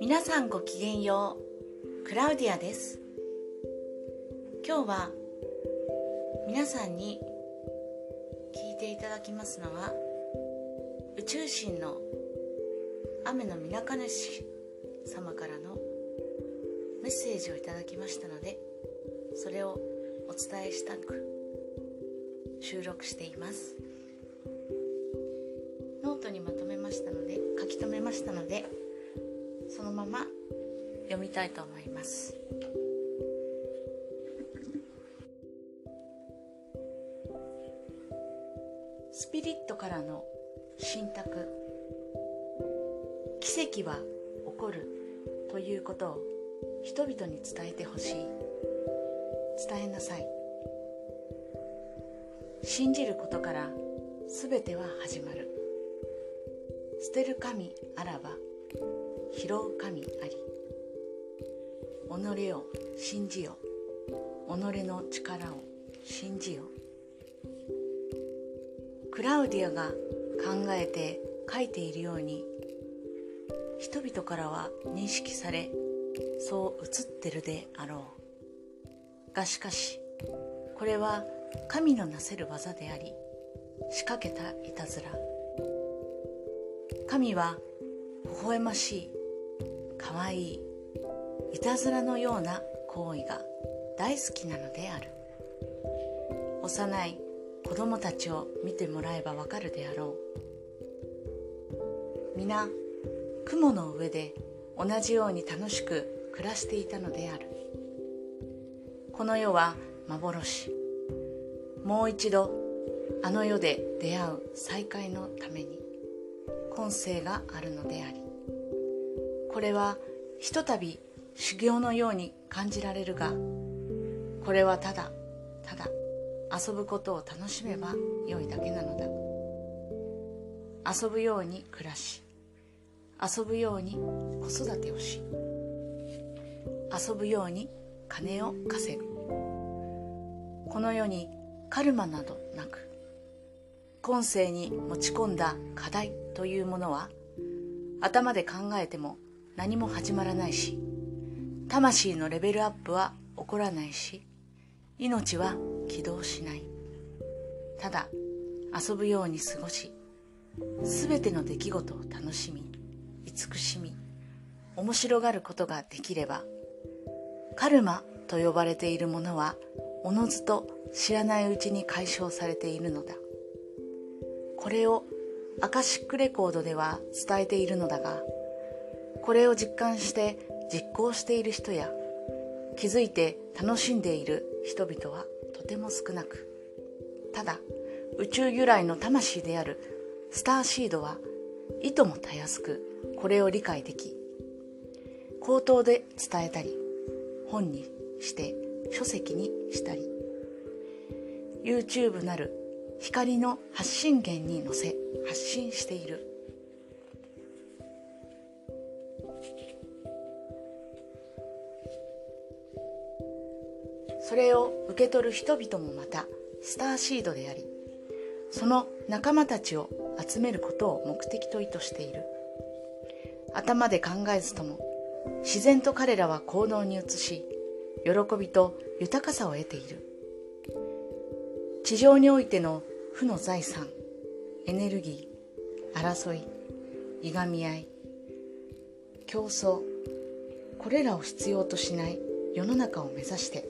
皆さんごきげんよう。クラウディアです。今日は皆さんに聞いていただきますのは宇宙神の雨の皆か主様からのメッセージをいただきましたのでそれをお伝えしたく収録しています。したのでそのまま読みたいと思います。スピリットからの信託。奇跡は起こるということを人々に伝えてほしい。伝えなさい。信じることから全ては始まる。捨てる神あらば拾う神あり。己を信じよ。己の力を信じよ。クラウディアが考えて書いているように人々からは認識されそう映ってるであろう。がしかしこれは神のなせる技であり仕掛けたいたずら。神は微笑ましいかわいいいたずらのような行為が大好きなのである。幼い子供たちを見てもらえばわかるであろう。皆雲の上で同じように楽しく暮らしていたのである。この世は幻。もう一度あの世で出会う再会のために。今世があるのでありこれはひとたび修行のように感じられるがこれはただただ遊ぶことを楽しめば良いだけなのだ。遊ぶように暮らし遊ぶように子育てをし遊ぶように金を稼ぐ。この世にカルマなどなく今世に持ち込んだ課題というものは頭で考えても何も始まらないし魂のレベルアップは起こらないし命は起動しない。ただ遊ぶように過ごし全ての出来事を楽しみ慈しみ面白がることができればカルマと呼ばれているものはおのずと知らないうちに解消されているのだ。これをアカシックレコードでは伝えているのだがこれを実感して実行している人や気づいて楽しんでいる人々はとても少なくただ宇宙由来の魂であるスターシードはいともたやすくこれを理解でき口頭で伝えたり本にして書籍にしたり YouTube なる光の発信源に載せ発信している。それを受け取る人々もまたスターシードでありその仲間たちを集めることを目的と意図している。頭で考えずとも自然と彼らは行動に移し喜びと豊かさを得ている。地上においての負の財産エネルギー争いいがみ合い競争これらを必要としない世の中を目指して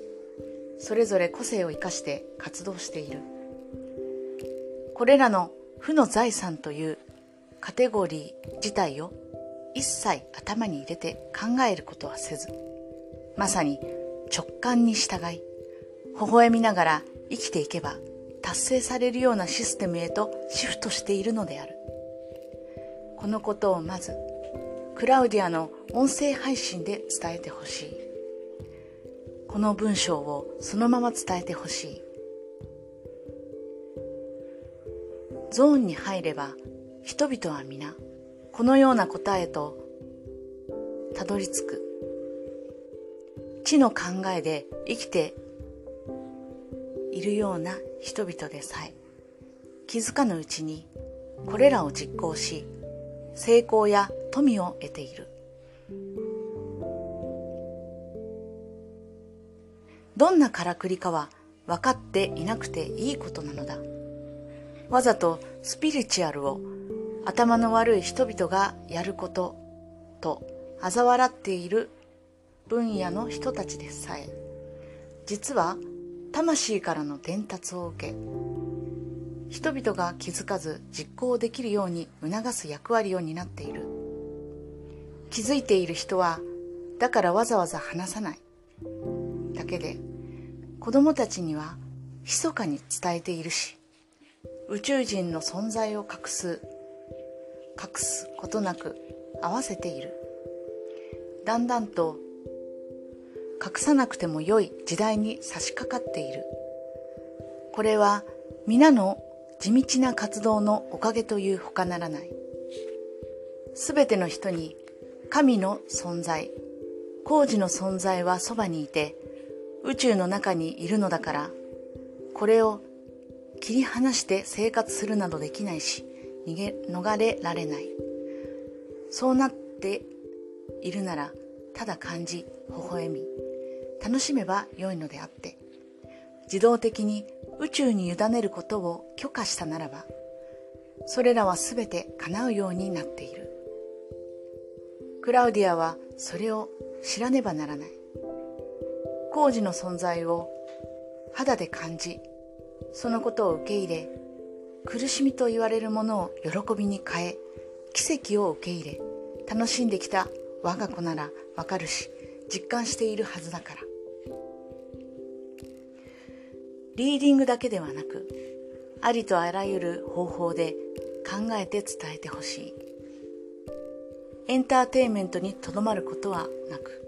それぞれ個性を生かして活動している。これらの負の財産というカテゴリー自体を一切頭に入れて考えることはせずまさに直感に従い微笑みながら生きていけば達成されるようなシステムへとシフトしているのである。このことをまずクラウディアの音声配信で伝えてほしい。この文章をそのまま伝えてほしい。ゾーンに入れば人々は皆このような答えとたどり着く。知の考えで生きているような人々でさえ気づかぬうちにこれらを実行し成功や富を得ている。どんなからくりかは分かっていなくていいことなのだ。わざとスピリチュアルを頭の悪い人々がやることと嘲笑っている分野の人たちでさえ実は魂からの伝達を受け人々が気づかず実行できるように促す役割を担っている。気づいている人はだからわざわざ話さない。だけで子供たちには密かに伝えているし宇宙人の存在を隠す隠すことなく合わせている。だんだんと隠さなくても良い時代に差し掛かっている。これは皆の地道な活動のおかげというほかならない。すべての人に神の存在工事の存在はそばにいて宇宙の中にいるのだからこれを切り離して生活するなどできないし逃げ逃れられない。そうなっているならただ感じ微笑み。楽しめばよいのであって自動的に宇宙に委ねることを許可したならばそれらは全て叶うようになっている。クラウディアはそれを知らねばならない。工事の存在を肌で感じそのことを受け入れ苦しみと言われるものを喜びに変え奇跡を受け入れ楽しんできた我が子ならわかるし実感しているはずだから。リーディングだけではなくありとあらゆる方法で考えて伝えてほしい。エンターテインメントにとどまることはなく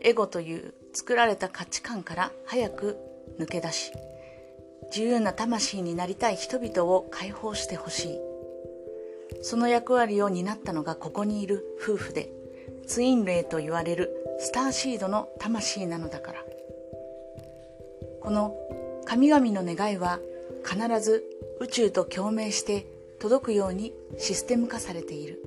エゴという作られた価値観から早く抜け出し自由な魂になりたい人々を解放してほしい。その役割を担ったのがここにいる夫婦でツインレイと言われるスターシードの魂なのだから。この神々の願いは必ず宇宙と共鳴して届くようにシステム化されている。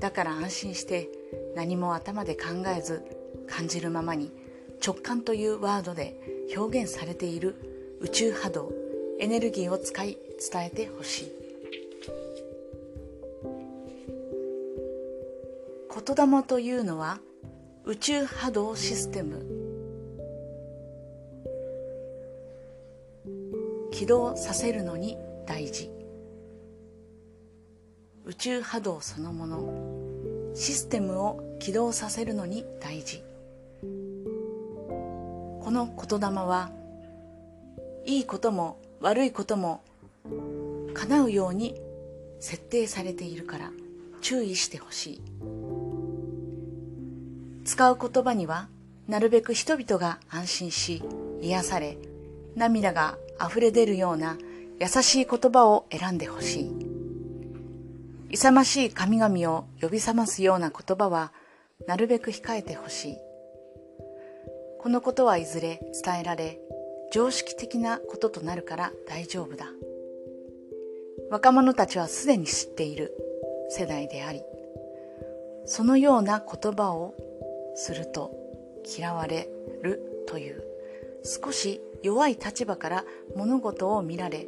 だから安心して何も頭で考えず感じるままに直感というワードで表現されている宇宙波動エネルギーを使い伝えてほしい。言霊というのは宇宙波動システム。起動させるのに大事。宇宙波動そのもの。システムを起動させるのに大事。この言霊はいいことも悪いことも叶うように設定されているから注意してほしい。使う言葉にはなるべく人々が安心し癒され涙が溢れ出るような優しい言葉を選んでほしい。勇ましい神々を呼び覚ますような言葉はなるべく控えてほしい。このことはいずれ伝えられ常識的なこととなるから大丈夫だ。若者たちはすでに知っている世代でありそのような言葉をすると嫌われるという。少し弱い立場から物事を見られ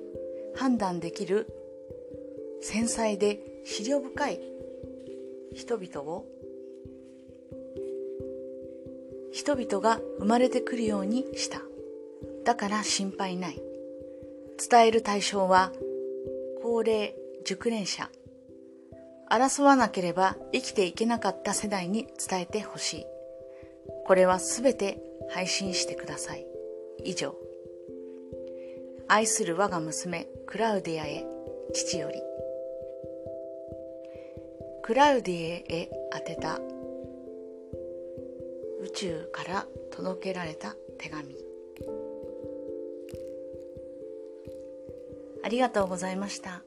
判断できる繊細で思慮深い人々を人々が生まれてくるようにした。だから心配ない。伝える対象は高齢熟練者。争わなければ生きていけなかった世代に伝えてほしい。これはすべて配信してください。以上。愛する我が娘クラウディアへ父より。クラウディエへ宛てた宇宙から届けられた手紙。ありがとうございました。